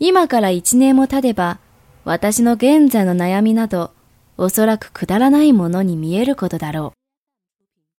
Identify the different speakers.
Speaker 1: 今から一年も経てば、私の現在の悩みなど、おそらくくだらないものに見えることだろう。